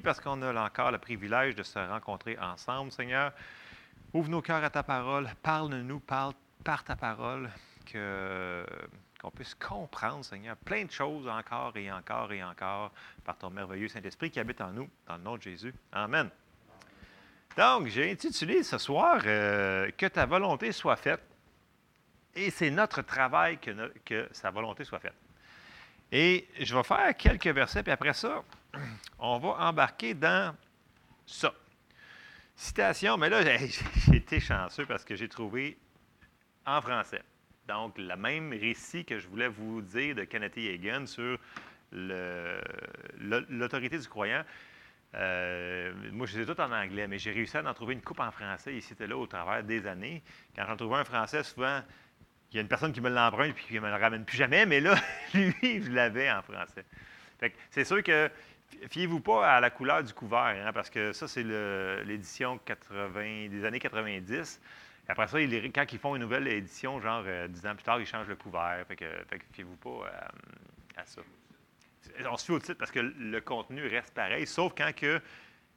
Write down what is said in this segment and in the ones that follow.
parce qu'on a encore le privilège de se rencontrer ensemble, Seigneur. Ouvre nos cœurs à ta parole, parle-nous, parle par ta parole, qu'on puisse comprendre, Seigneur, plein de choses encore et encore et encore par ton merveilleux Saint-Esprit qui habite en nous, dans le nom de Jésus. Amen. Donc, j'ai intitulé ce soir euh, Que ta volonté soit faite. Et c'est notre travail que, que sa volonté soit faite. Et je vais faire quelques versets, puis après ça, on va embarquer dans ça. Citation, mais là, j'ai été chanceux parce que j'ai trouvé en français. Donc, le même récit que je voulais vous dire de Kenneth Hagan sur l'autorité du croyant. Euh, moi, je les tout en anglais, mais j'ai réussi à en trouver une coupe en français ici et là au travers des années. Quand j'en trouvais un français, souvent, il y a une personne qui me l'emprunte puis qui ne me le ramène plus jamais, mais là, lui, je l'avais en français. C'est sûr que fiez-vous pas à la couleur du couvert, hein, parce que ça, c'est l'édition des années 90. Après ça, quand ils font une nouvelle édition, genre euh, dix ans plus tard, ils changent le couvert. Fait que, fiez-vous pas euh, à ça. On se fie au titre parce que le contenu reste pareil, sauf quand que,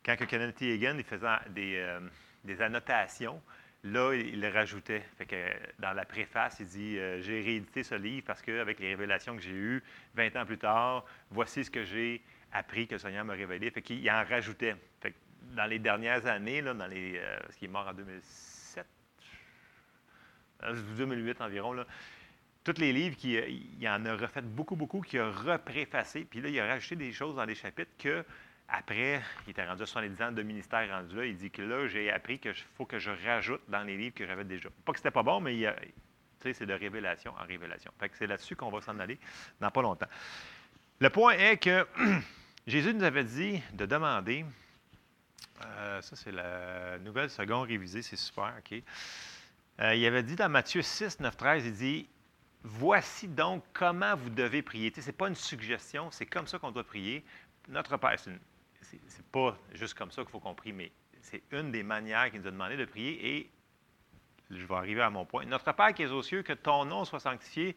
quand que Hagan faisait des, euh, des annotations là, il le rajoutait. Fait que dans la préface, il dit J'ai réédité ce livre parce qu'avec les révélations que j'ai eues 20 ans plus tard, voici ce que j'ai appris que le Seigneur m'a révélé. Fait qu'il en rajoutait. Fait que dans les dernières années, là, dans les, ce qui est mort en 2006, 2008 environ, là, tous les livres, qui, euh, il en a refait beaucoup, beaucoup, qui a repréfacé. Puis là, il a rajouté des choses dans les chapitres que, après, il était rendu à 70 ans de ministère rendu là, il dit que là, j'ai appris qu'il faut que je rajoute dans les livres que j'avais déjà. Pas que c'était pas bon, mais c'est de révélation en révélation. Fait que c'est là-dessus qu'on va s'en aller dans pas longtemps. Le point est que Jésus nous avait dit de demander, euh, ça c'est la nouvelle seconde révisée, c'est super, OK? Euh, il avait dit dans Matthieu 6, 9, 13, il dit Voici donc comment vous devez prier. Ce n'est pas une suggestion, c'est comme ça qu'on doit prier. Notre Père, ce n'est pas juste comme ça qu'il faut qu'on prie, mais c'est une des manières qu'il nous a demandé de prier. Et je vais arriver à mon point. Notre Père qui est aux cieux, que ton nom soit sanctifié,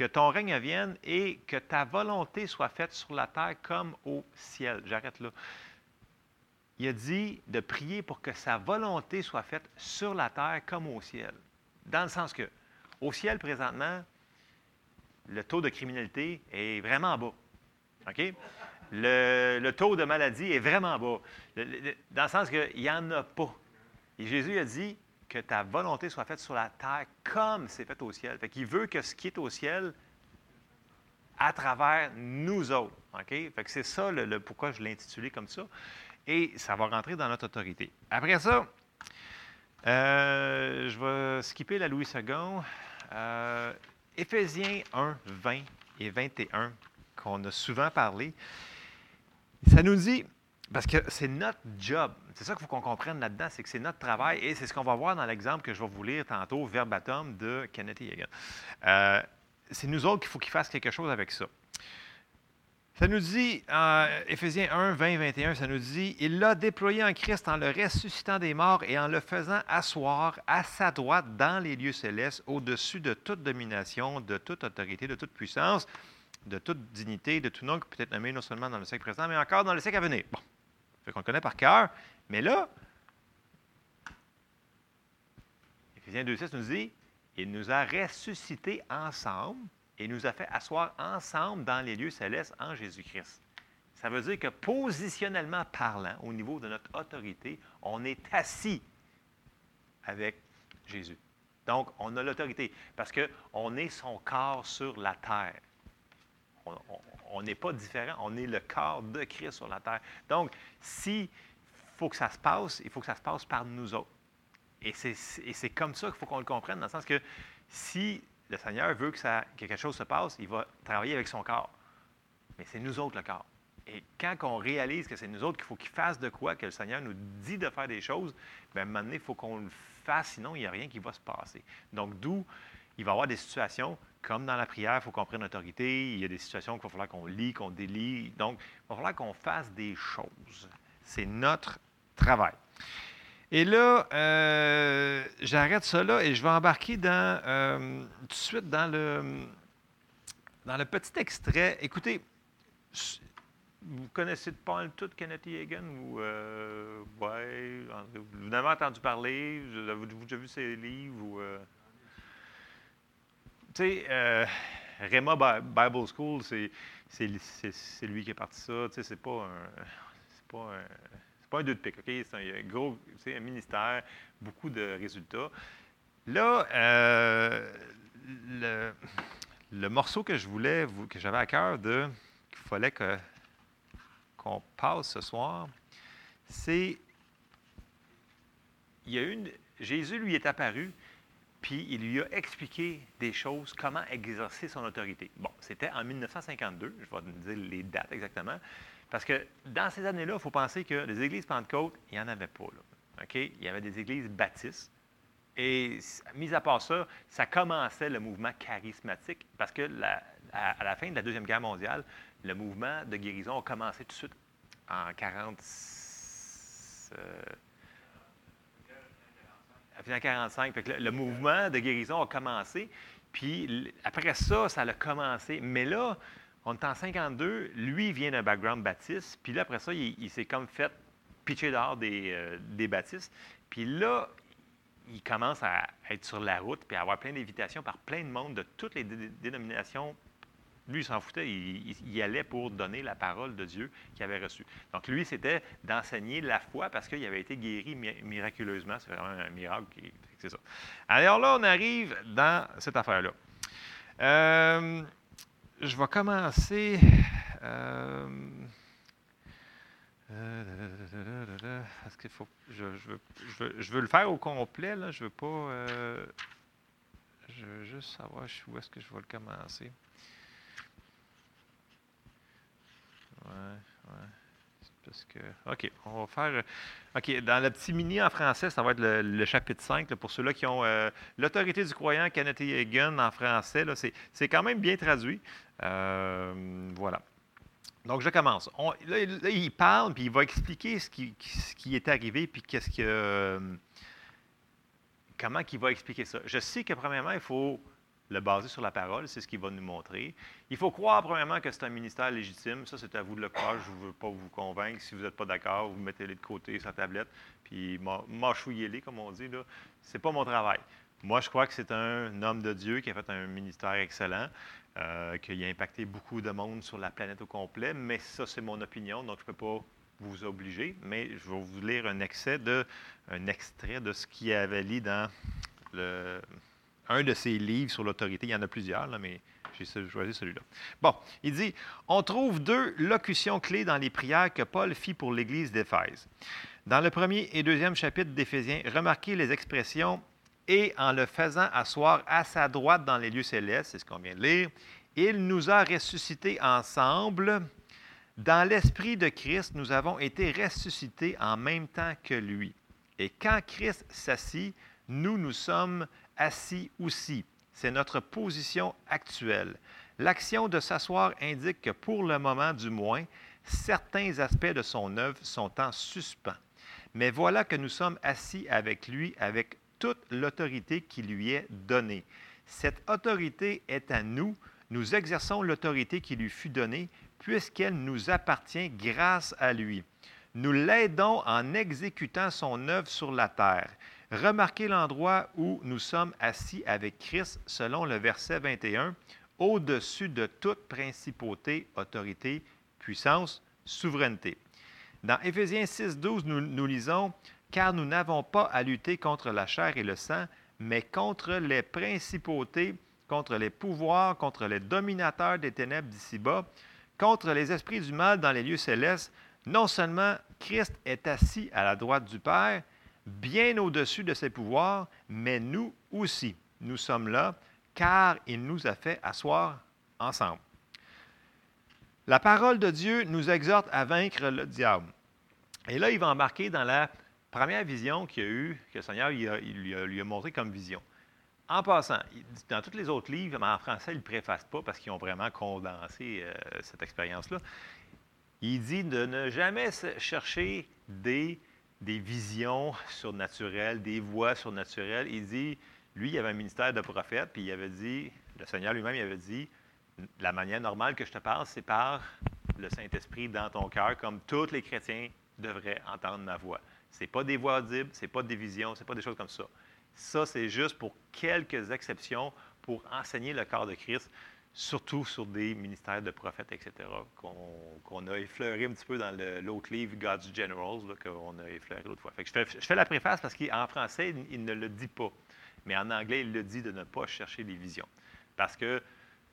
que ton règne vienne et que ta volonté soit faite sur la terre comme au ciel. J'arrête là il a dit de prier pour que sa volonté soit faite sur la terre comme au ciel. Dans le sens que, au ciel, présentement, le taux de criminalité est vraiment bas. OK? Le, taux de maladie est vraiment bas. dans le sens qu'il n'y en a pas. Et Jésus a dit que ta volonté soit faite sur la terre comme c'est fait au ciel. Fait qu'il veut que ce qui est au ciel, à travers nous autres. Fait que c'est ça le pourquoi je l'ai intitulé comme ça et ça va rentrer dans notre autorité. Après ça, euh, je vais skipper la Louis II. Euh, Éphésiens 1, 20 et 21, qu'on a souvent parlé, ça nous dit, parce que c'est notre job, c'est ça qu'il faut qu'on comprenne là-dedans, c'est que c'est notre travail et c'est ce qu'on va voir dans l'exemple que je vais vous lire tantôt, verbatim, de Kenneth Yeagan. Euh, c'est nous autres qu'il faut qu'il fasse quelque chose avec ça. Ça nous dit, en Éphésiens 1, 20, 21, ça nous dit, Il l'a déployé en Christ en le ressuscitant des morts et en le faisant asseoir à sa droite dans les lieux célestes, au-dessus de toute domination, de toute autorité, de toute puissance, de toute dignité, de tout nom qui peut être nommé non seulement dans le siècle présent, mais encore dans le siècle à venir. Fait qu'on le connaît par cœur, mais là, Éphésiens 2, 6 nous dit, Il nous a ressuscités ensemble et nous a fait asseoir ensemble dans les lieux célestes en Jésus-Christ. Ça veut dire que positionnellement parlant, au niveau de notre autorité, on est assis avec Jésus. Donc, on a l'autorité parce qu'on est son corps sur la terre. On n'est pas différent, on est le corps de Christ sur la terre. Donc, s'il faut que ça se passe, il faut que ça se passe par nous autres. Et c'est comme ça qu'il faut qu'on le comprenne, dans le sens que si le Seigneur veut que, quelque chose se passe, il va travailler avec son corps. Mais c'est nous autres le corps. Et quand on réalise que c'est nous autres qu'il faut qu'il fasse de quoi, que le Seigneur nous dit de faire des choses, bien, à un moment donné, il faut qu'on le fasse, sinon il n'y a rien qui va se passer. Donc, d'où il va y avoir des situations, comme dans la prière, il faut qu'on prenne l'autorité. Il y a des situations qu'il va falloir qu'on lit, qu'on délie. Donc, il va falloir qu'on fasse des choses. C'est notre travail. Et là, euh, j'arrête là et je vais embarquer dans, euh, tout de suite dans le, dans le petit extrait. Écoutez, vous connaissez pas tout Kenneth Hagan ou euh, ouais, vous en avez entendu parler, vous avez déjà vu ses livres ou euh? Tu sais, euh, Rema Bible School, c'est, lui qui est parti ça. Tu sais, c'est pas un, c'est pas un, c'est pas un deux de pique, ok? C'est un gros, un ministère, beaucoup de résultats. Là, euh, le, morceau que je voulais, que j'avais à cœur de, qu'il fallait qu'on passe ce soir, c'est il y a une Jésus lui est apparu, puis il lui a expliqué des choses, comment exercer son autorité. Bon, c'était en 1952, je vais vous dire les dates exactement, parce que dans ces années-là, il faut penser que les églises Pentecôte, il n'y en avait pas. Là? Il y avait des églises baptistes. Et mis à part ça, ça commençait le mouvement charismatique, parce que à, la fin de la Deuxième Guerre mondiale, le mouvement de guérison a commencé tout de suite en 40. Euh, 1945. le, mouvement de guérison a commencé. Puis après ça, ça a commencé. Mais là, on est en 52. Lui, vient d'un background baptiste. Puis là, après ça, il, s'est comme fait pitcher dehors des, euh, des baptistes. Puis là, il commence à être sur la route puis à avoir plein d'invitations par plein de monde de toutes les dénominations lui, il s'en foutait, il, y allait pour donner la parole de Dieu qu'il avait reçue. Donc, lui, c'était d'enseigner la foi parce qu'il avait été guéri miraculeusement. C'est vraiment un miracle. C'est ça. Alors là, on arrive dans cette affaire-là. Euh, je vais commencer. Euh, parce qu'il faut. Je, veux, le faire au complet. Je veux pas. Euh, je veux juste savoir où est-ce que je vais le commencer. Ouais. Parce que, OK, on va faire. OK, dans le petit mini en français, ça va être le, chapitre 5. pour ceux-là qui ont euh, l'autorité du croyant, Kenneth Hagan en français, c'est quand même bien traduit. Euh, voilà. Donc, je commence. là, il parle, puis il va expliquer ce qui, ce qui est arrivé, puis qu'est-ce que. Euh, comment il va expliquer ça. Je sais que, premièrement, il faut le baser sur la parole, c'est ce qu'il va nous montrer. Il faut croire, premièrement, que c'est un ministère légitime. Ça, c'est à vous de le croire. Je ne veux pas vous convaincre. Si vous n'êtes pas d'accord, vous mettez-les de côté sa tablette, puis mâchouillez-les, comme on dit. Ce n'est pas mon travail. Moi, je crois que c'est un homme de Dieu qui a fait un ministère excellent, euh, qui a impacté beaucoup de monde sur la planète au complet, mais ça, c'est mon opinion, donc je ne peux pas vous obliger, mais je vais vous lire un, excès de, un extrait de ce qu'il avait lu dans le, un de ses livres sur l'autorité. Il y en a plusieurs, là, mais j'ai choisi celui-là. Bon, il dit On trouve deux locutions clés dans les prières que Paul fit pour l'Église d'Éphèse. Dans le premier et deuxième chapitre d'Éphésiens, remarquez les expressions et en le faisant asseoir à sa droite dans les lieux célestes, c'est ce qu'on vient de lire, il nous a ressuscités ensemble. Dans l'esprit de Christ, nous avons été ressuscités en même temps que lui. Et quand Christ s'assit, nous nous sommes assis aussi. C'est notre position actuelle. L'action de s'asseoir indique que pour le moment du moins, certains aspects de son œuvre sont en suspens. Mais voilà que nous sommes assis avec lui avec toute l'autorité qui lui est donnée. Cette autorité est à nous. Nous exerçons l'autorité qui lui fut donnée puisqu'elle nous appartient grâce à lui. Nous l'aidons en exécutant son œuvre sur la terre. Remarquez l'endroit où nous sommes assis avec Christ selon le verset 21, au-dessus de toute principauté, autorité, puissance, souveraineté. Dans Éphésiens 6, 12, nous, nous lisons Car nous n'avons pas à lutter contre la chair et le sang, mais contre les principautés, contre les pouvoirs, contre les dominateurs des ténèbres d'ici-bas, contre les esprits du mal dans les lieux célestes. Non seulement Christ est assis à la droite du Père, bien au-dessus de ses pouvoirs, mais nous aussi, nous sommes là, car il nous a fait asseoir ensemble. La parole de Dieu nous exhorte à vaincre le diable. Et là, il va embarquer dans la première vision qu'il a eue, que le Seigneur lui, a, montré comme vision. En passant, dans tous les autres livres, mais en français, il ne préface pas parce qu'ils ont vraiment condensé euh, cette expérience-là. Il dit de ne jamais chercher des des visions surnaturelles, des voix surnaturelles. Il dit, lui, il avait un ministère de prophète, puis il avait dit, le Seigneur lui-même, il avait dit, la manière normale que je te parle, c'est par le Saint-Esprit dans ton cœur, comme tous les chrétiens devraient entendre ma voix. Ce n'est pas des voix audibles, ce n'est pas des visions, ce n'est pas des choses comme ça. Ça, c'est juste pour quelques exceptions pour enseigner le corps de Christ, surtout sur des ministères de prophètes, etc., qu'on a effleuré un petit peu dans l'autre livre, God's Generals, qu'on a effleuré l'autre fois. je, fais, la préface parce qu'en français, il, ne le dit pas. Mais en anglais, il le dit de ne pas chercher les visions. Parce que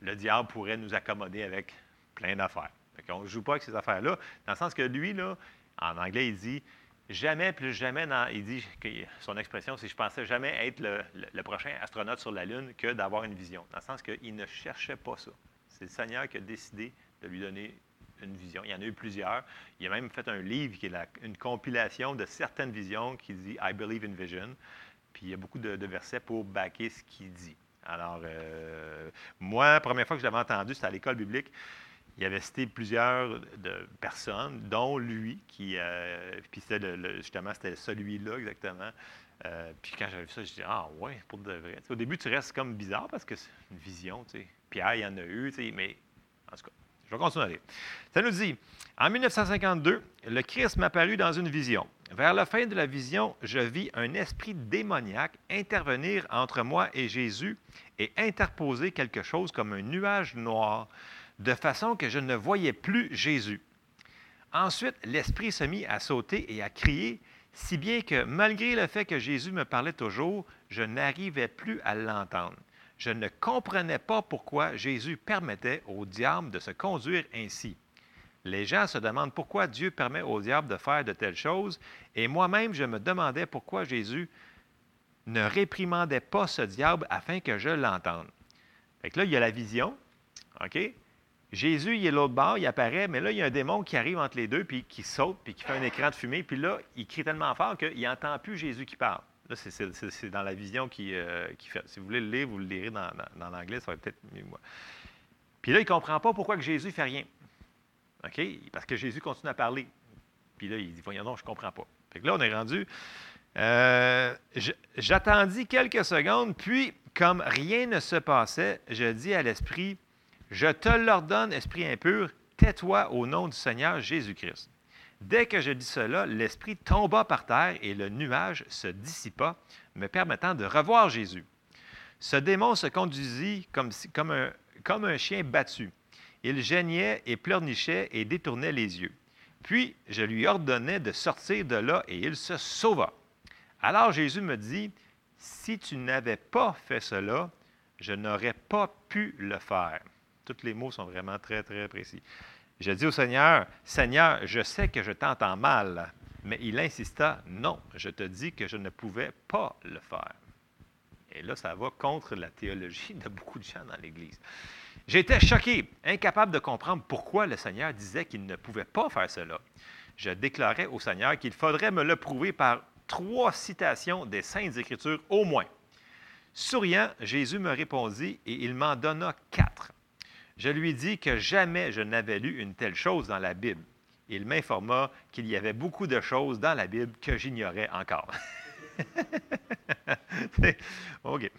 le diable pourrait nous accommoder avec plein d'affaires. On ne joue pas avec ces affaires-là, dans le sens que lui, en anglais, il dit Jamais, plus jamais, il dit que son expression, c'est je pensais jamais être le, prochain astronaute sur la Lune que d'avoir une vision. Dans le sens qu'il ne cherchait pas ça. C'est le Seigneur qui a décidé de lui donner une vision. Il y en a eu plusieurs. Il a même fait un livre qui est une compilation de certaines visions qui dit I believe in vision. Puis il y a beaucoup de, versets pour backer ce qu'il dit. Alors, euh, moi, la première fois que je l'avais entendu, c'était à l'école biblique il avait cité plusieurs personnes, dont lui, qui, euh, puis c'était justement, c'était celui-là exactement. Euh, puis quand j'avais vu ça, je dis Ah, ouais, pour de vrai. au début, tu restes comme bizarre parce que c'est une vision, tu sais. Pierre, il y en a eu, tu sais, mais en tout cas, je vais continuer. Ça nous dit En 1952, le Christ m'apparut dans une vision. Vers la fin de la vision, je vis un esprit démoniaque intervenir entre moi et Jésus et interposer quelque chose comme un nuage noir de façon que je ne voyais plus Jésus. Ensuite, l'Esprit se mit à sauter et à crier, si bien que malgré le fait que Jésus me parlait toujours, je n'arrivais plus à l'entendre. Je ne comprenais pas pourquoi Jésus permettait au diable de se conduire ainsi. Les gens se demandent pourquoi Dieu permet au diable de faire de telles choses, et moi-même je me demandais pourquoi Jésus ne réprimandait pas ce diable afin que je l'entende. Là, il y a la vision, OK? Jésus, il est l'autre bord, il apparaît, mais là, il y a un démon qui arrive entre les deux, puis qui saute, puis qui fait un écran de fumée, puis là, il crie tellement fort qu'il n'entend plus Jésus qui parle. Là, c'est dans la vision qui, euh, fait. Si vous voulez le lire, vous le lirez dans, l'anglais, ça va peut-être mieux moi. Puis là, il ne comprend pas pourquoi que Jésus ne fait rien. OK? Parce que Jésus continue à parler. Puis là, il dit, voyons non, je ne comprends pas. Fait que là, on est rendu. Euh, j'attendis quelques secondes, puis, comme rien ne se passait, je dis à l'esprit, je te l'ordonne, esprit impur, tais-toi au nom du Seigneur Jésus-Christ. Dès que je dis cela, l'esprit tomba par terre et le nuage se dissipa, me permettant de revoir Jésus. Ce démon se conduisit comme, un chien battu. Il geignait et pleurnichait et détournait les yeux. Puis je lui ordonnai de sortir de là et il se sauva. Alors Jésus me dit, Si tu n'avais pas fait cela, je n'aurais pas pu le faire. Tous les mots sont vraiment très, très précis. Je dis au Seigneur, Seigneur, je sais que je t'entends mal, mais il insista, non, je te dis que je ne pouvais pas le faire. Et là, ça va contre la théologie de beaucoup de gens dans l'Église. J'étais choqué, incapable de comprendre pourquoi le Seigneur disait qu'il ne pouvait pas faire cela. Je déclarais au Seigneur qu'il faudrait me le prouver par trois citations des Saintes Écritures au moins. Souriant, Jésus me répondit et il m'en donna quatre. Je lui dis que jamais je n'avais lu une telle chose dans la Bible. Il m'informa qu'il y avait beaucoup de choses dans la Bible que j'ignorais encore. OK.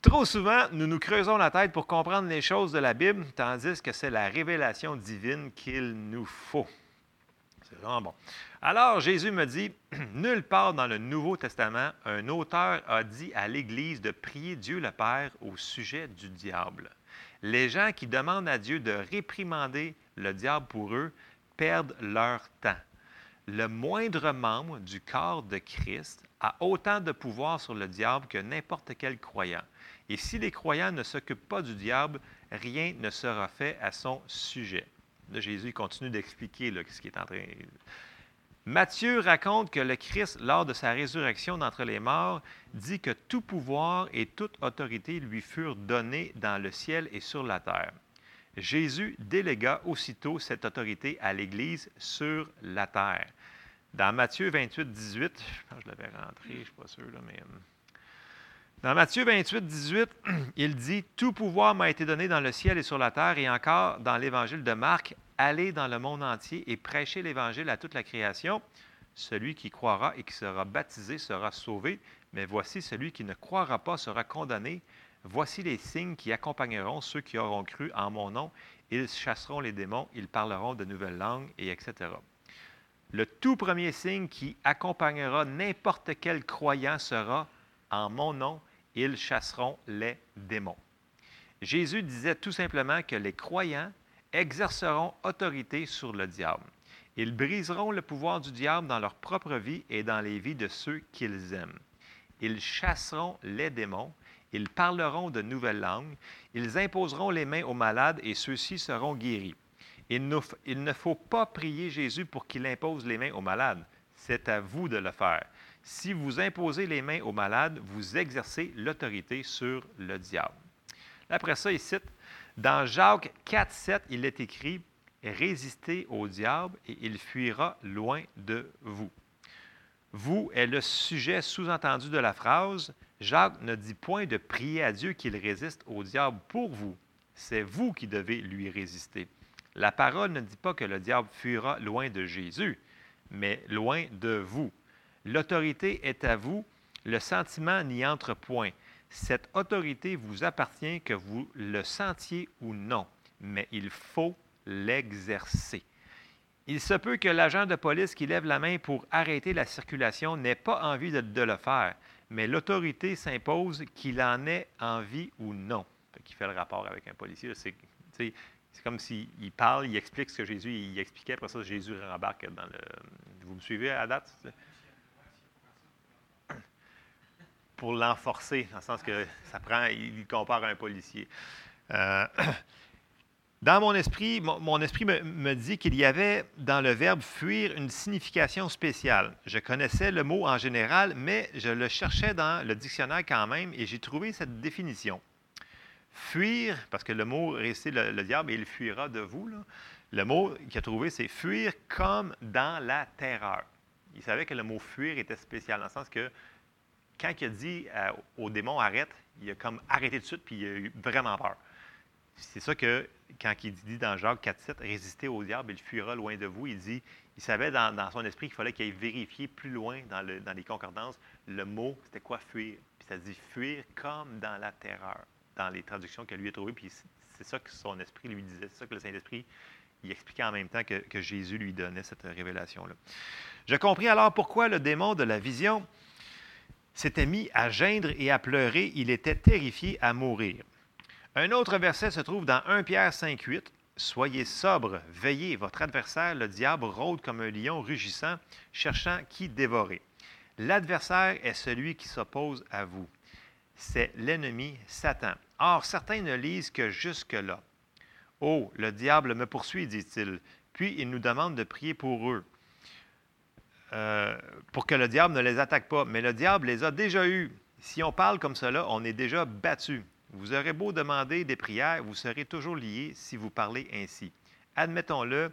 Trop souvent, nous nous creusons la tête pour comprendre les choses de la Bible, tandis que c'est la révélation divine qu'il nous faut. C'est vraiment bon. Alors Jésus me dit, nulle part dans le Nouveau Testament, un auteur a dit à l'Église de prier Dieu le Père au sujet du diable. Les gens qui demandent à Dieu de réprimander le diable pour eux perdent leur temps. Le moindre membre du corps de Christ a autant de pouvoir sur le diable que n'importe quel croyant. Et si les croyants ne s'occupent pas du diable, rien ne sera fait à son sujet. Jésus continue d'expliquer ce qui est en train. Matthieu raconte que le Christ, lors de sa résurrection d'entre les morts, dit que tout pouvoir et toute autorité lui furent donnés dans le ciel et sur la terre. Jésus délégua aussitôt cette autorité à l'Église sur la terre. Dans Matthieu 28, 18, je l'avais rentré, je ne suis pas sûr, mais. Dans Matthieu 28, 18, il dit Tout pouvoir m'a été donné dans le ciel et sur la terre, et encore dans l'Évangile de Marc Allez dans le monde entier et prêchez l'Évangile à toute la création. Celui qui croira et qui sera baptisé sera sauvé, mais voici celui qui ne croira pas sera condamné. Voici les signes qui accompagneront ceux qui auront cru en mon nom. Ils chasseront les démons, ils parleront de nouvelles langues, et etc. Le tout premier signe qui accompagnera n'importe quel croyant sera en mon nom, ils chasseront les démons. Jésus disait tout simplement que les croyants exerceront autorité sur le diable. Ils briseront le pouvoir du diable dans leur propre vie et dans les vies de ceux qu'ils aiment. Ils chasseront les démons, ils parleront de nouvelles langues, ils imposeront les mains aux malades et ceux-ci seront guéris. Il, ne faut pas prier Jésus pour qu'il impose les mains aux malades. C'est à vous de le faire. Si vous imposez les mains aux malades, vous exercez l'autorité sur le diable. Après ça, il cite, dans Jacques 4, 7, il est écrit, Résistez au diable et il fuira loin de vous. Vous est le sujet sous-entendu de la phrase. Jacques ne dit point de prier à Dieu qu'il résiste au diable pour vous. C'est vous qui devez lui résister. La parole ne dit pas que le diable fuira loin de Jésus, mais loin de vous. L'autorité est à vous, le sentiment n'y entre point. Cette autorité vous appartient que vous le sentiez ou non, mais il faut l'exercer. Il se peut que l'agent de police qui lève la main pour arrêter la circulation n'ait pas envie de, le faire, mais l'autorité s'impose qu'il en ait envie ou non. Qui fait le rapport avec un policier. C'est comme s'il parle, il explique ce que Jésus il expliquait, après ça, Jésus rembarque dans le. Vous me suivez à date? Pour l'enforcer, dans le sens que ça prend, il compare à un policier. Euh, Dans mon esprit, mon, esprit me, dit qu'il y avait dans le verbe fuir une signification spéciale. Je connaissais le mot en général, mais je le cherchais dans le dictionnaire quand même et j'ai trouvé cette définition. Fuir, parce que le mot récit le, diable et il fuira de vous, le mot qu'il a trouvé, c'est fuir comme dans la terreur. Il savait que le mot fuir était spécial, dans le sens que quand il a dit euh, au démon arrête, il a comme arrêté tout de suite, puis il a eu vraiment peur. C'est ça que, quand il dit dans Jacques 4,7, résister au diable, il fuira loin de vous, il dit, il savait dans, son esprit qu'il fallait qu'il aille vérifier plus loin dans, les concordances le mot, c'était quoi fuir? Puis ça dit fuir comme dans la terreur, dans les traductions que lui a trouvées. Puis c'est ça que son esprit lui disait, c'est ça que le Saint-Esprit il expliquait en même temps que, que Jésus lui donnait cette révélation-là. Je compris alors pourquoi le démon de la vision s'était mis à geindre et à pleurer. Il était terrifié à mourir. Un autre verset se trouve dans 1 Pierre 5, 8. Soyez sobre, veillez, votre adversaire, le diable, rôde comme un lion rugissant, cherchant qui dévorer. L'adversaire est celui qui s'oppose à vous. C'est l'ennemi Satan. Or, certains ne lisent que jusque-là. Oh, le diable me poursuit, dit-il. Puis il nous demande de prier pour eux, euh, pour que le diable ne les attaque pas. Mais le diable les a déjà eus. Si on parle comme cela, on est déjà battu. Vous aurez beau demander des prières, vous serez toujours lié si vous parlez ainsi. Admettons-le,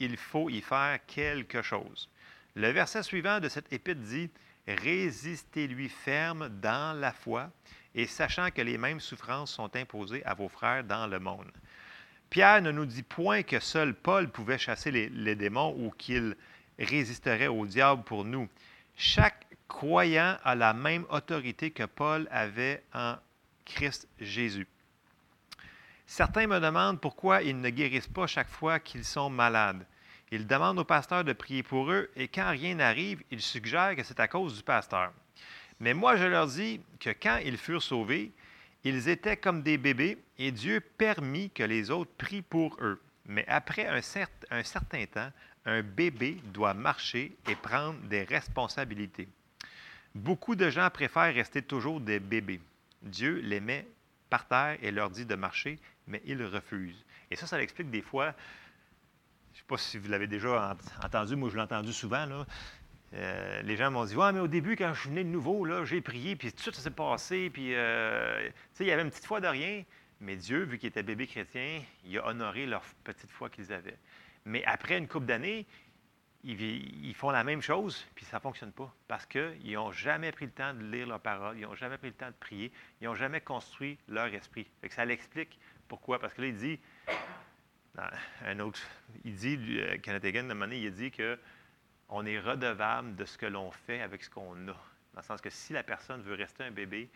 il faut y faire quelque chose. Le verset suivant de cette épître dit Résistez-lui ferme dans la foi et sachant que les mêmes souffrances sont imposées à vos frères dans le monde. Pierre ne nous dit point que seul Paul pouvait chasser les, les démons ou qu'il résisterait au diable pour nous. Chaque croyant a la même autorité que Paul avait en Christ Jésus. Certains me demandent pourquoi ils ne guérissent pas chaque fois qu'ils sont malades. Ils demandent au pasteur de prier pour eux et quand rien n'arrive, ils suggèrent que c'est à cause du pasteur. Mais moi, je leur dis que quand ils furent sauvés, ils étaient comme des bébés et Dieu permit que les autres prient pour eux. Mais après un, un certain temps, un bébé doit marcher et prendre des responsabilités. Beaucoup de gens préfèrent rester toujours des bébés. Dieu les met par terre et leur dit de marcher, mais ils refusent. Et ça, ça l'explique des fois. Je ne sais pas si vous l'avez déjà entendu, moi je l'ai entendu souvent. Euh, les gens m'ont dit Ouais, mais au début, quand je suis venu de nouveau, j'ai prié, puis tout ça s'est passé, puis euh, il y avait une petite foi de rien. Mais Dieu, vu qu'ils étaient bébés chrétiens, il a honoré leur petite foi qu'ils avaient. Mais après une couple d'années, ils, font la même chose, puis ça ne fonctionne pas. Parce qu'ils n'ont jamais pris le temps de lire leur parole, ils n'ont jamais pris le temps de prier, ils n'ont jamais construit leur esprit. Ça l'explique pourquoi. Parce que là, il dit, un autre, il dit, euh, Kenneth Hagin, de manière, il dit que on est redevable de ce que l'on fait avec ce qu'on a. Dans le sens que si la personne veut rester un bébé,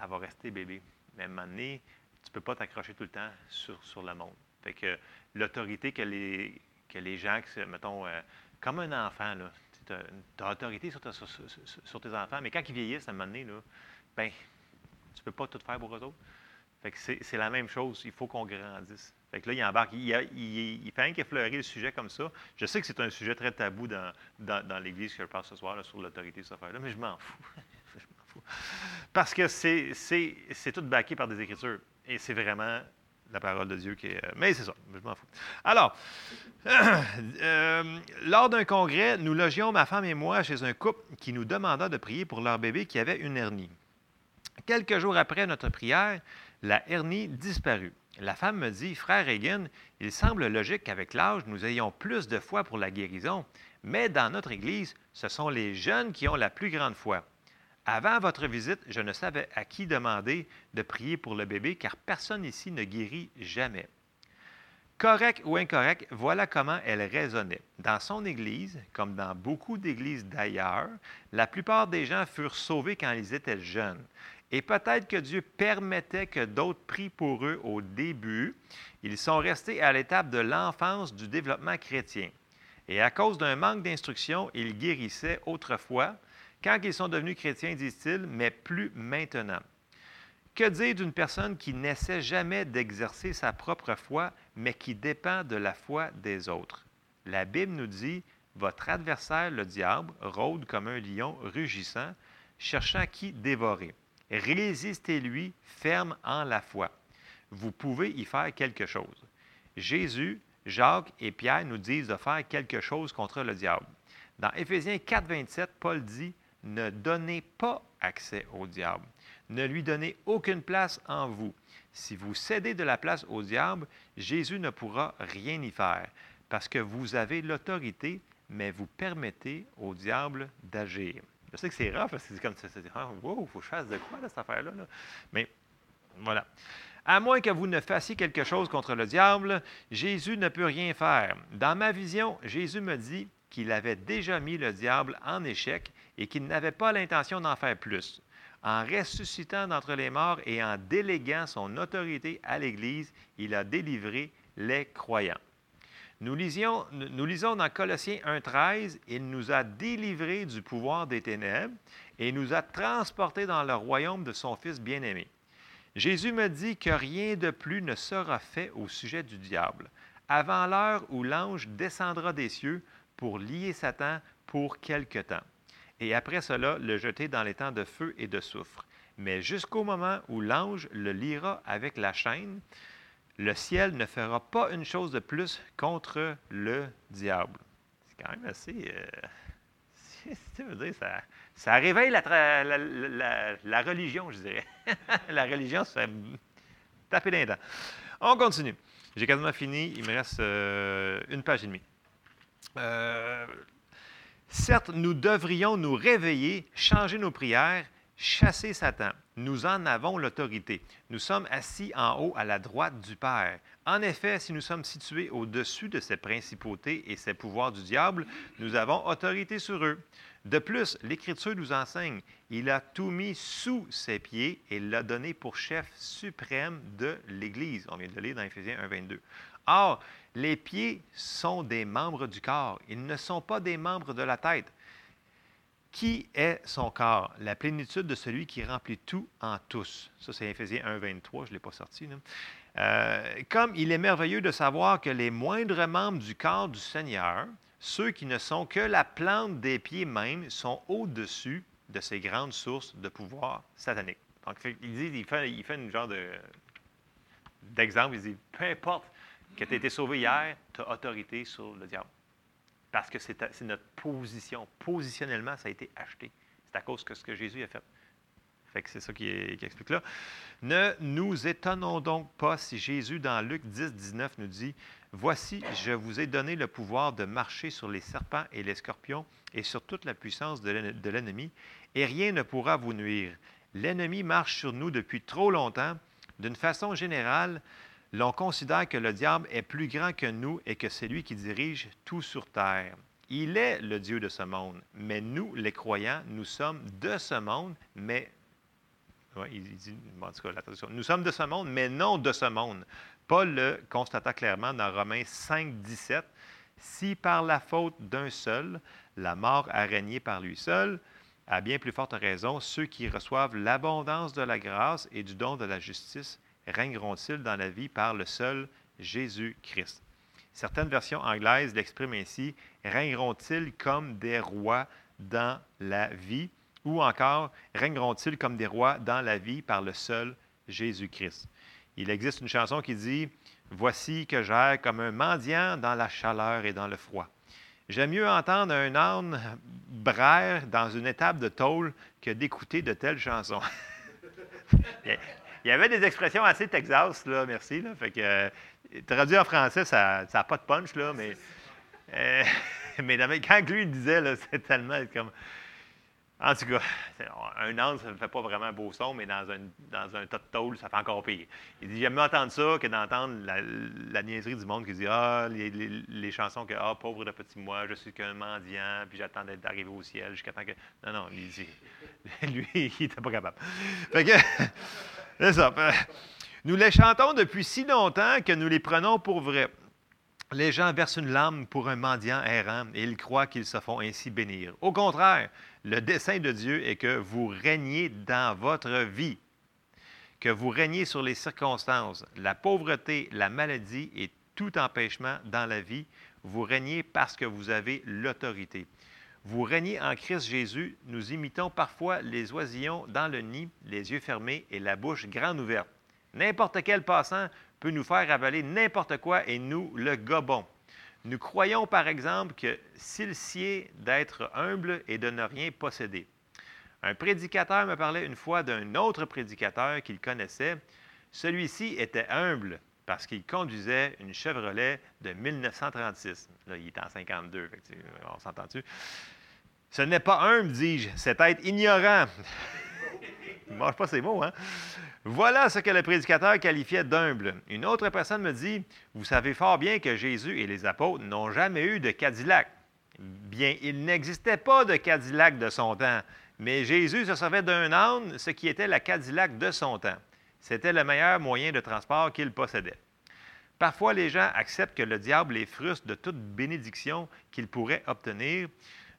elle va rester bébé. Mais à un moment donné, tu ne peux pas t'accrocher tout le temps sur, sur le monde. Fait que l'autorité que les, que les gens, mettons, euh, comme un enfant, tu as, autorité sur, tes enfants, mais quand ils vieillissent, à un moment donné, là, ben, tu ne peux pas tout faire pour eux autres. Fait que c'est la même chose. Il faut qu'on grandisse. Fait que là, il embarque. Il, il, il, fait un qu'effleurer le sujet comme ça. Je sais que c'est un sujet très tabou dans, dans, l'Église que je parle ce soir sur l'autorité de cette affaire-là, mais je m'en fous. je fous. Parce que c'est tout baqué par des Écritures. Et c'est vraiment la parole de Dieu qui est. Euh, mais c'est ça, je m'en fous. Alors, euh, lors d'un congrès, nous logions, ma femme et moi, chez un couple qui nous demanda de prier pour leur bébé qui avait une hernie. Quelques jours après notre prière, la hernie disparut. La femme me dit, Frère Reagan, il semble logique qu'avec l'âge, nous ayons plus de foi pour la guérison, mais dans notre Église, ce sont les jeunes qui ont la plus grande foi. Avant votre visite, je ne savais à qui demander de prier pour le bébé, car personne ici ne guérit jamais. Correct ou incorrect, voilà comment elle raisonnait. Dans son Église, comme dans beaucoup d'églises d'ailleurs, la plupart des gens furent sauvés quand ils étaient jeunes. Et peut-être que Dieu permettait que d'autres prient pour eux au début. Ils sont restés à l'étape de l'enfance du développement chrétien. Et à cause d'un manque d'instruction, ils guérissaient autrefois, quand ils sont devenus chrétiens, disent-ils, mais plus maintenant. Que dire d'une personne qui n'essaie jamais d'exercer sa propre foi, mais qui dépend de la foi des autres? La Bible nous dit, Votre adversaire, le diable, rôde comme un lion rugissant, cherchant qui dévorer. Résistez-lui ferme en la foi. Vous pouvez y faire quelque chose. Jésus, Jacques et Pierre nous disent de faire quelque chose contre le diable. Dans Éphésiens 4, 27, Paul dit Ne donnez pas accès au diable. Ne lui donnez aucune place en vous. Si vous cédez de la place au diable, Jésus ne pourra rien y faire, parce que vous avez l'autorité, mais vous permettez au diable d'agir. Je sais que c'est rare, parce que c'est comme ça. Ah, wow, il faut fasse de quoi, cette affaire-là? Mais voilà. À moins que vous ne fassiez quelque chose contre le diable, Jésus ne peut rien faire. Dans ma vision, Jésus me dit qu'il avait déjà mis le diable en échec et qu'il n'avait pas l'intention d'en faire plus. En ressuscitant d'entre les morts et en déléguant son autorité à l'Église, il a délivré les croyants. Nous, lisons dans Colossiens 1.13, il nous a délivrés du pouvoir des ténèbres et nous a transportés dans le royaume de son Fils bien-aimé. Jésus me dit que rien de plus ne sera fait au sujet du diable, avant l'heure où l'ange descendra des cieux pour lier Satan pour quelque temps, et après cela le jeter dans les temps de feu et de soufre. Mais jusqu'au moment où l'ange le liera avec la chaîne, le ciel ne fera pas une chose de plus contre le diable. C'est quand même assez. Euh, tu veux dire, ça, ça réveille la, la, religion, je dirais. la religion, ça fait taper les dents. On continue. J'ai quasiment fini. Il me reste euh, une page et demie. Euh, certes, nous devrions nous réveiller, changer nos prières, chasser Satan. Nous en avons l'autorité. Nous sommes assis en haut à la droite du Père. En effet, si nous sommes situés au-dessus de ces principautés et ces pouvoirs du diable, nous avons autorité sur eux. De plus, l'Écriture nous enseigne, il a tout mis sous ses pieds et l'a donné pour chef suprême de l'Église. On vient de le lire dans Éphésiens 1, 22. Or, les pieds sont des membres du corps, ils ne sont pas des membres de la tête. Qui est son corps? La plénitude de celui qui remplit tout en tous. Ça, c'est Éphésiens 1, 23, je ne l'ai pas sorti. Euh, comme il est merveilleux de savoir que les moindres membres du corps du Seigneur, ceux qui ne sont que la plante des pieds même, sont au-dessus de ces grandes sources de pouvoir satanique. Donc, il, fait, il fait une genre d'exemple. il dit peu importe que tu aies été sauvé hier, tu as autorité sur le diable. Parce que c'est notre position. Positionnellement, ça a été acheté. C'est à cause de ce que Jésus a fait. C'est ça qui, explique là. Ne nous étonnons donc pas si Jésus, dans Luc 10, 19, nous dit Voici, je vous ai donné le pouvoir de marcher sur les serpents et les scorpions et sur toute la puissance de l'ennemi, et rien ne pourra vous nuire. L'ennemi marche sur nous depuis trop longtemps. D'une façon générale, l'on considère que le diable est plus grand que nous et que c'est lui qui dirige tout sur terre. Il est le Dieu de ce monde, mais nous, les croyants, nous sommes de ce monde, mais il dit, en tout cas, nous sommes de ce monde, mais non de ce monde. Paul le constata clairement dans Romains 5, 17. Si par la faute d'un seul, la mort a régné par lui seul, à bien plus forte raison, ceux qui reçoivent l'abondance de la grâce et du don de la justice régneront-ils dans la vie par le seul Jésus-Christ? Certaines versions anglaises l'expriment ainsi, régneront-ils comme des rois dans la vie, ou encore, régneront-ils comme des rois dans la vie par le seul Jésus-Christ? Il existe une chanson qui dit, Voici que j'erre comme un mendiant dans la chaleur et dans le froid. J'aime mieux entendre un âne braire dans une étape de tôle que d'écouter de telles chansons. Il y avait des expressions assez Texas, là, merci. Là, fait que, euh, traduit en français, ça n'a pas de punch, là, mais, euh, mais quand lui il disait, c'est tellement comme. En tout cas, un âne, ça ne fait pas vraiment beau son, mais dans un, dans un tas de tôle, ça fait encore pire. Il dit J'aime mieux entendre ça que d'entendre la, niaiserie du monde qui dit Ah, les, chansons que Ah, pauvre de petit moi, je suis qu'un mendiant, puis j'attends d'arriver au ciel jusqu'à temps que. Non, non, dit Lui, il n'était pas capable. Fait que, ça. Nous les chantons depuis si longtemps que nous les prenons pour vrai. Les gens versent une larme pour un mendiant errant et ils croient qu'ils se font ainsi bénir. Au contraire, le dessein de Dieu est que vous régniez dans votre vie, que vous régniez sur les circonstances, la pauvreté, la maladie et tout empêchement dans la vie. Vous régnez parce que vous avez l'autorité. Vous régnez en Christ Jésus. Nous imitons parfois les oisillons dans le nid, les yeux fermés et la bouche grande ouverte. N'importe quel passant peut nous faire avaler n'importe quoi et nous le gobons. Nous croyons par exemple que s'il sied d'être humble et de ne rien posséder. Un prédicateur me parlait une fois d'un autre prédicateur qu'il connaissait. Celui-ci était humble parce qu'il conduisait une Chevrolet de 1936. Là, il est en 52, on s'entend-tu? Ce n'est pas humble, dis-je, c'est être ignorant. il ne mange pas ses mots, hein? Voilà ce que le prédicateur qualifiait d'humble. Une autre personne me dit Vous savez fort bien que Jésus et les apôtres n'ont jamais eu de Cadillac. Bien, il n'existait pas de Cadillac de son temps, mais Jésus se servait d'un âne, ce qui était la Cadillac de son temps. C'était le meilleur moyen de transport qu'il possédait. Parfois, les gens acceptent que le diable les frustre de toute bénédiction qu'ils pourraient obtenir.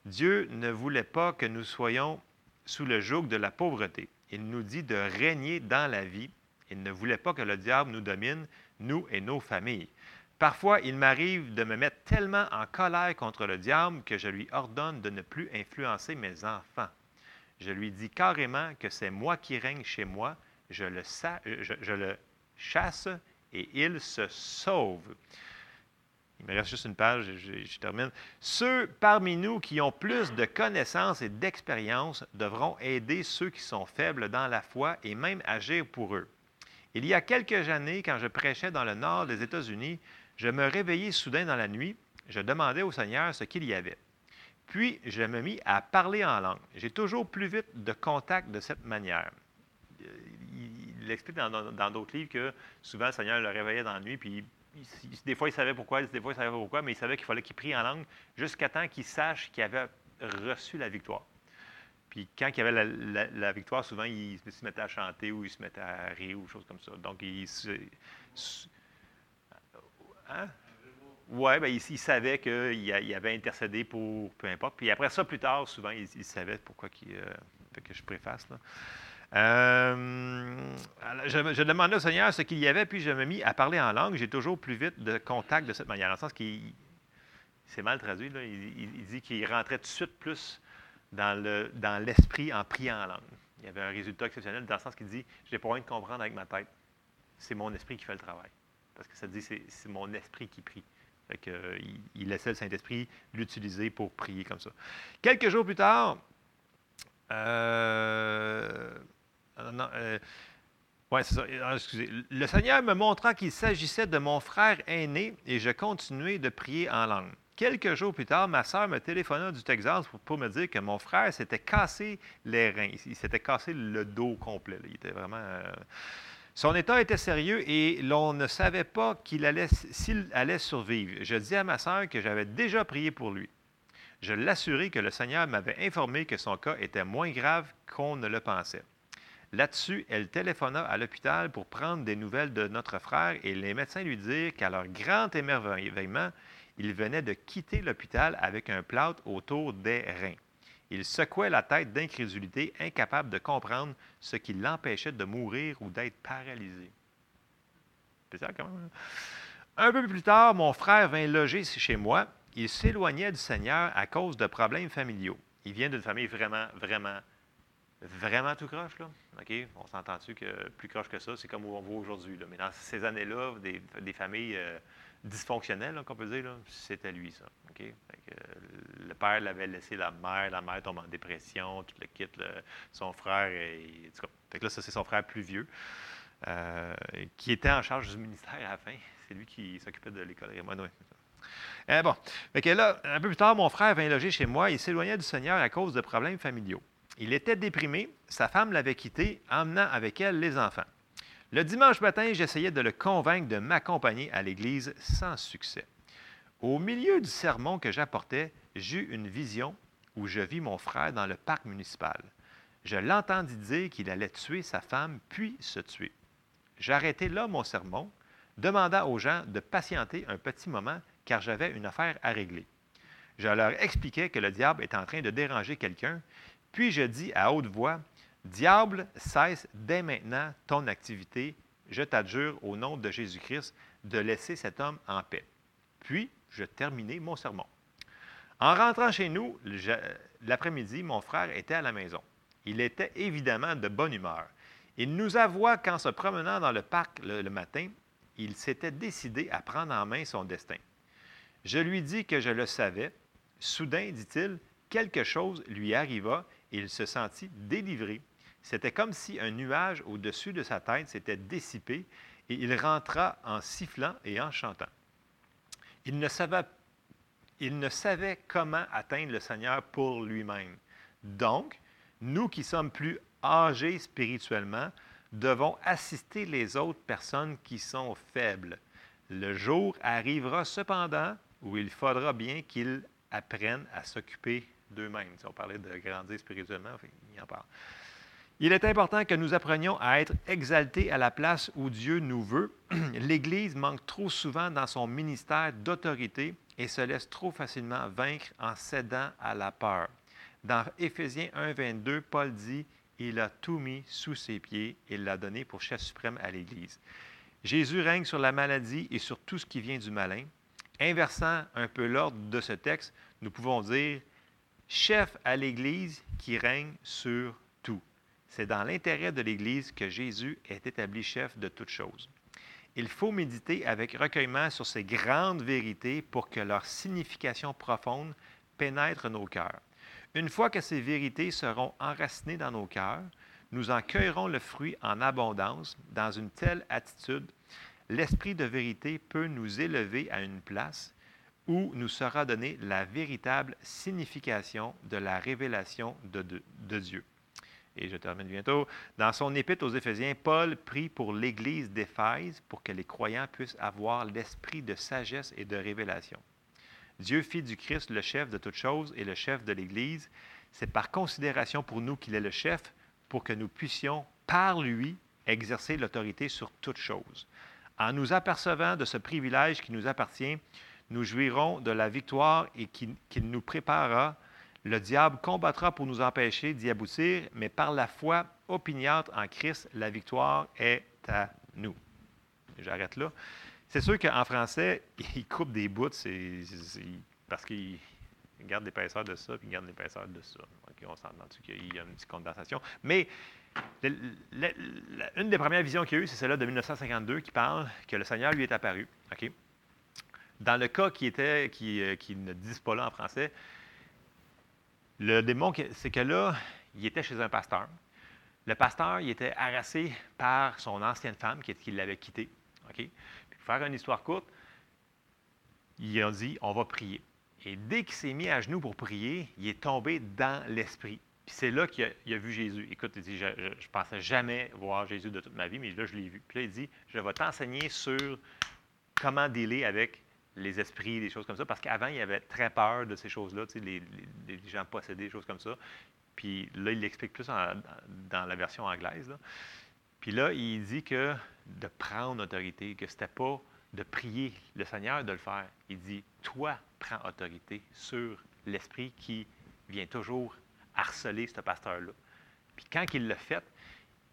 Dieu ne voulait pas que nous soyons sous le joug de la pauvreté il nous dit de régner dans la vie. Il ne voulait pas que le diable nous domine, nous et nos familles. Parfois, il m'arrive de me mettre tellement en colère contre le diable que je lui ordonne de ne plus influencer mes enfants. Je lui dis carrément que c'est moi qui règne chez moi, je le, je le chasse et il se sauve. Il me reste juste une page, je, je, termine. Ceux parmi nous qui ont plus de connaissances et d'expérience devront aider ceux qui sont faibles dans la foi et même agir pour eux. Il y a quelques années, quand je prêchais dans le nord des États-Unis, je me réveillais soudain dans la nuit. Je demandais au Seigneur ce qu'il y avait. Puis, je me mis à parler en langue. J'ai toujours plus vite de contact de cette manière. Il, explique dans d'autres livres que souvent le Seigneur le réveillait dans la nuit, puis des fois, il savait pourquoi, des fois, il savait pourquoi, mais il savait qu'il fallait qu'il prie en langue jusqu'à temps qu'il sache qu'il avait reçu la victoire. Puis quand il y avait la, victoire, souvent, il se mettait à chanter ou il se mettait à rire ou choses comme ça. Donc, il hein? Oui, ben, il, savait qu'il avait intercédé pour peu importe. Puis après ça, plus tard, souvent, il, savait pourquoi qu'il. Euh, que je préface. Là. Euh, je, demandais au Seigneur ce qu'il y avait, puis je me mis à parler en langue. J'ai toujours plus vite de contact de cette manière. Dans le sens qu'il. C'est mal traduit. Il, dit qu'il rentrait tout de suite plus dans, le, dans l'esprit en priant en langue. Il y avait un résultat exceptionnel dans le sens qu'il dit Je n'ai pas besoin de comprendre avec ma tête. C'est mon esprit qui fait le travail. Parce que ça dit c'est, mon esprit qui prie. Il, il laissait le Saint-Esprit l'utiliser pour prier comme ça. Quelques jours plus tard, euh, euh, ah, Le Seigneur me montra qu'il s'agissait de mon frère aîné et je continuais de prier en langue. Quelques jours plus tard, ma soeur me téléphona du Texas pour, me dire que mon frère s'était cassé les reins. Il s'était cassé le dos complet. Il était vraiment. Euh, son état était sérieux et l'on ne savait pas s'il allait survivre. Je dis à ma soeur que j'avais déjà prié pour lui. Je l'assurai que le Seigneur m'avait informé que son cas était moins grave qu'on ne le pensait. Là-dessus, elle téléphona à l'hôpital pour prendre des nouvelles de notre frère et les médecins lui dirent qu'à leur grand émerveillement, il venait de quitter l'hôpital avec un plâtre autour des reins. Il secouait la tête d'incrédulité, incapable de comprendre ce qui l'empêchait de mourir ou d'être paralysé. Hein? Un peu plus tard, mon frère vint loger chez moi. Il s'éloignait du Seigneur à cause de problèmes familiaux. Il vient d'une famille vraiment, vraiment, vraiment tout croche, là. OK? On s'entend-tu que plus croche que ça, c'est comme on voit aujourd'hui. Mais dans ces années-là, des, familles euh, dysfonctionnelles, qu'on peut dire, c'était lui, ça. OK? Euh, le père l'avait laissé la mère, la mère tombe en dépression, tout le quitte, son frère. Et, là, ça, c'est son frère plus vieux. Euh, qui était en charge du ministère à la fin. C'est lui qui s'occupait de l'école. Bon. Là, un peu plus tard, mon frère vint loger chez moi. Il s'éloignait du Seigneur à cause de problèmes familiaux. Il était déprimé. Sa femme l'avait quitté, emmenant avec elle les enfants. Le dimanche matin, j'essayais de le convaincre de m'accompagner à l'église sans succès. Au milieu du sermon que j'apportais, j'eus une vision où je vis mon frère dans le parc municipal. Je l'entendis dire qu'il allait tuer sa femme puis se tuer. J'arrêtai là mon sermon, demanda aux gens de patienter un petit moment car j'avais une affaire à régler. Je leur expliquai que le diable est en train de déranger quelqu'un, puis je dis à haute voix, Diable, cesse dès maintenant ton activité, je t'adjure au nom de Jésus-Christ de laisser cet homme en paix. Puis, je terminai mon sermon. En rentrant chez nous, l'après-midi, mon frère était à la maison. Il était évidemment de bonne humeur. Il nous avoua qu'en se promenant dans le parc le, matin, il s'était décidé à prendre en main son destin. Je lui dis que je le savais. Soudain, dit-il, quelque chose lui arriva il se sentit délivré. C'était comme si un nuage au-dessus de sa tête s'était dissipé et il rentra en sifflant et en chantant. Il ne savait, comment atteindre le Seigneur pour lui-même. Donc, nous qui sommes plus âgés spirituellement, devons assister les autres personnes qui sont faibles. Le jour arrivera cependant où il faudra bien qu'ils apprennent à s'occuper d'eux-mêmes. Si on parlait de grandir spirituellement, il en parle. Il est important que nous apprenions à être exaltés à la place où Dieu nous veut. L'Église manque trop souvent dans son ministère d'autorité et se laisse trop facilement vaincre en cédant à la peur. Dans Éphésiens 1, 22, Paul dit il a tout mis sous ses pieds et l'a donné pour chef suprême à l'Église. Jésus règne sur la maladie et sur tout ce qui vient du malin. Inversant un peu l'ordre de ce texte, nous pouvons dire chef à l'Église qui règne sur tout. C'est dans l'intérêt de l'Église que Jésus est établi chef de toutes choses. Il faut méditer avec recueillement sur ces grandes vérités pour que leur signification profonde pénètre nos cœurs. Une fois que ces vérités seront enracinées dans nos cœurs, nous en cueillerons le fruit en abondance. Dans une telle attitude, l'esprit de vérité peut nous élever à une place où nous sera donnée la véritable signification de la révélation de, de Dieu. Et je termine bientôt. Dans son épître aux Éphésiens, Paul prie pour l'Église d'Éphèse pour que les croyants puissent avoir l'esprit de sagesse et de révélation. Dieu fit du Christ le chef de toutes choses et le chef de l'Église. C'est par considération pour nous qu'il est le chef pour que nous puissions, par lui, exercer l'autorité sur toutes choses. En nous apercevant de ce privilège qui nous appartient, nous jouirons de la victoire et qu'il nous préparera. Le diable combattra pour nous empêcher d'y aboutir, mais par la foi opiniâtre en Christ, la victoire est à nous. J'arrête là. C'est sûr qu'en français, il coupe des bouts, parce qu'il garde l'épaisseur de ça, puis il garde l'épaisseur de ça. on s'entend qu'il y a une petite condensation. Mais une des premières visions qu'il y a eu, c'est celle-là de 1952 qui parle que le Seigneur lui est apparu. Dans le cas qui, était, qui, euh, qui ne disent pas là en français, le démon, c'est que là, il était chez un pasteur. Le pasteur, il était harassé par son ancienne femme qui, l'avait quitté. OK? faire une histoire courte, il a dit on va prier. Et dès qu'il s'est mis à genoux pour prier, il est tombé dans l'esprit. Puis c'est là qu'il a, vu Jésus. Écoute, il dit Je ne pensais jamais voir Jésus de toute ma vie, mais là, je l'ai vu. Puis là, il dit Je vais t'enseigner sur comment dealer avec les esprits, des choses comme ça, parce qu'avant, il avait très peur de ces choses-là, les, gens possédés, des choses comme ça. Puis là, il l'explique plus dans la version anglaise. Puis là, il dit que de prendre autorité, que ce n'était pas de prier le Seigneur de le faire. Il dit, toi, prends autorité sur l'esprit qui vient toujours harceler ce pasteur-là. Puis quand il l'a fait,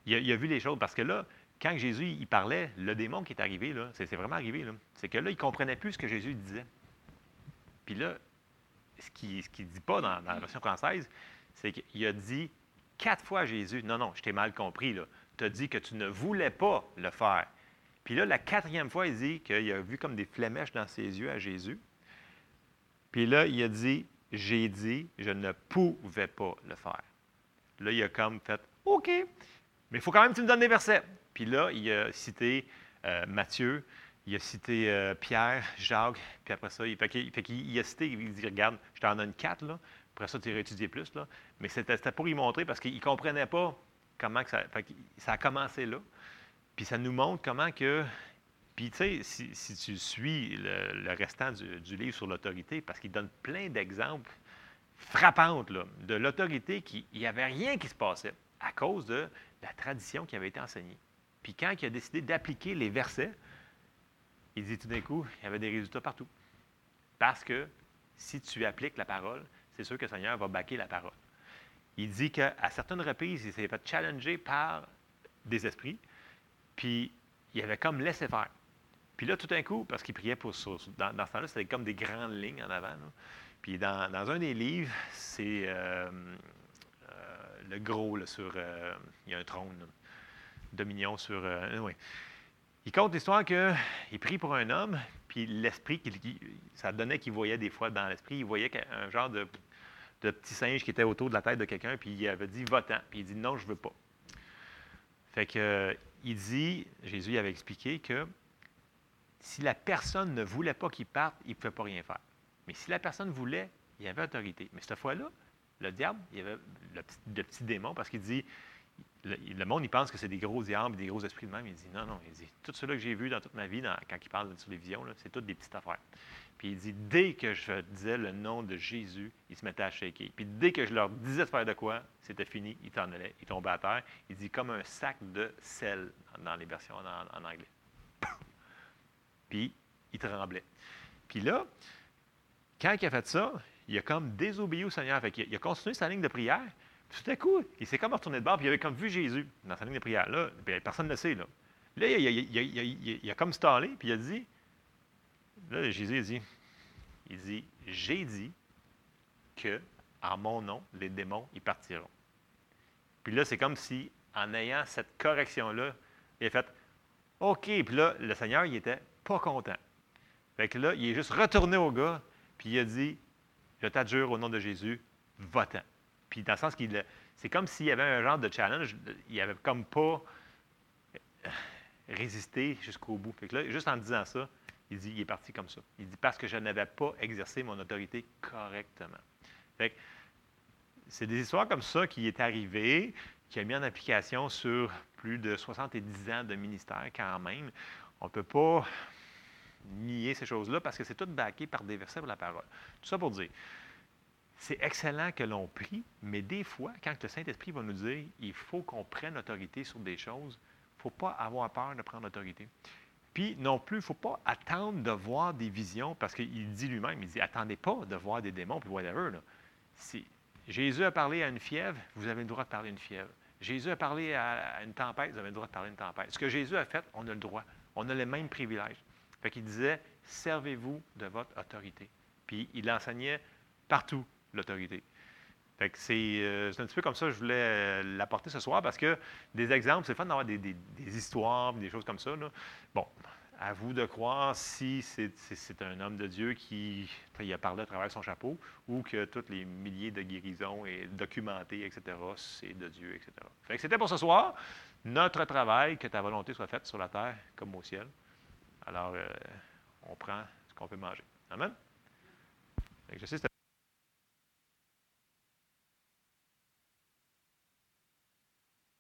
il a, vu les choses. Parce que là, quand Jésus il parlait, le démon qui est arrivé, c'est, vraiment arrivé, c'est que là, il ne comprenait plus ce que Jésus disait. Puis là, ce qu'il ne dit pas dans, la version française, c'est qu'il a dit quatre fois à Jésus, non, non, je t'ai mal compris, tu as dit que tu ne voulais pas le faire. Puis là, la quatrième fois, il dit qu'il a vu comme des flémèches dans ses yeux à Jésus. Puis là, il a dit, j'ai dit, je ne pouvais pas le faire. Là, il a comme fait, OK, mais il faut quand même que tu me donnes des versets. Puis là, il a cité euh, Matthieu, il a cité euh, Pierre, Jacques, puis après ça, il, fait qu'il, a cité, il dit, regarde, je t'en donne quatre, là. Après ça, tu iras étudier plus, là. Mais c'était, pour y montrer parce qu'il ne comprenait pas comment que ça... ça a commencé là. Puis ça nous montre comment que... Puis tu sais, si, tu suis le, restant du, livre sur l'autorité, parce qu'il donne plein d'exemples frappants là, de l'autorité qui... Il n'y avait rien qui se passait à cause de la tradition qui avait été enseignée. Puis quand il a décidé d'appliquer les versets, il dit tout d'un coup, il y avait des résultats partout. Parce que si tu appliques la parole, c'est sûr que le Seigneur va baquer la parole. Il dit qu'à certaines reprises, il s'est fait challenger par des esprits, puis il avait comme laissé faire. Puis là, tout d'un coup, parce qu'il priait pour ça, dans, ce temps-là, c'était comme des grandes lignes en avant. Puis dans, un des livres, c'est euh, euh, le gros sur. Euh, il y a un trône, dominion sur. oui. Il compte l'histoire qu'il prie pour un homme, puis l'esprit, ça donnait qu'il voyait des fois dans l'esprit, il voyait un genre de, petit singe qui était autour de la tête de quelqu'un, puis il avait dit votant, puis il dit non, je veux pas. Fait que, il dit, Jésus avait expliqué que si la personne ne voulait pas qu'il parte, il ne pouvait pas rien faire. Mais si la personne voulait, il avait autorité. Mais cette fois-là, le diable, il y avait le petit démon, parce qu'il dit, le, monde, il pense que c'est des gros diables, des gros esprits de même. Il dit non, non. Il dit tout cela que j'ai vu dans toute ma vie, quand il parle sur les visions, c'est toutes des petites affaires. Puis il dit dès que je disais le nom de Jésus, il se mettait à shaker. Puis dès que je leur disais de faire de quoi, c'était fini, il t'en allait, il tombait à terre. Il dit comme un sac de sel dans les versions en, anglais. Puis il tremblait. Puis là, quand il a fait ça, il a comme désobéi au Seigneur. Fait il a continué sa ligne de prière. Tout à coup, il s'est comme retourné de bord, puis il avait comme vu Jésus dans sa ligne de prière. Là, personne ne le sait. Là, là il, a, comme stallé, puis il a dit, là, Jésus a dit, il dit, j'ai dit que, mon nom, les démons, ils partiront. Puis là, c'est comme si, en ayant cette correction-là, il a fait, OK, puis là, le Seigneur, il n'était pas content. Fait que là, il est juste retourné au gars, puis il a dit, je t'adjure au nom de Jésus, va-t'en. Puis dans le sens qu'il. C'est comme s'il y avait un genre de challenge, il n'avait comme pas résisté jusqu'au bout. Fait que là, juste en disant ça, il dit il est parti comme ça. Il dit parce que je n'avais pas exercé mon autorité correctement. Fait que c'est des histoires comme ça qui est arrivé, qui a mis en application sur plus de 70 ans de ministère quand même. On ne peut pas nier ces choses-là parce que c'est tout baqué par des versets pour la parole. Tout ça pour dire, c'est excellent que l'on prie, mais des fois, quand le Saint-Esprit va nous dire il faut qu'on prenne autorité sur des choses, il ne faut pas avoir peur de prendre autorité. Puis non plus, il ne faut pas attendre de voir des visions, parce qu'il dit lui-même, il dit attendez pas de voir des démons, puis whatever. Là. Si Jésus a parlé à une fièvre, vous avez le droit de parler à une fièvre. Jésus a parlé à une tempête, vous avez le droit de parler à une tempête. Ce que Jésus a fait, on a le droit. On a les mêmes privilèges. Fait qu'il disait servez-vous de votre autorité. Puis il enseignait partout l'autorité. Fait que euh, c'est, un petit peu comme ça que je voulais euh, l'apporter ce soir parce que des exemples, c'est fun d'avoir des, histoires, des choses comme ça. Bon, à vous de croire si c'est, un homme de Dieu qui a parlé à travers son chapeau ou que tous les milliers de guérisons et documentés, etc., c'est de Dieu, etc. Fait que c'était pour ce soir. Notre travail, que ta volonté soit faite sur la terre comme au ciel. Alors, euh, on prend ce qu'on peut manger. Amen? je sais,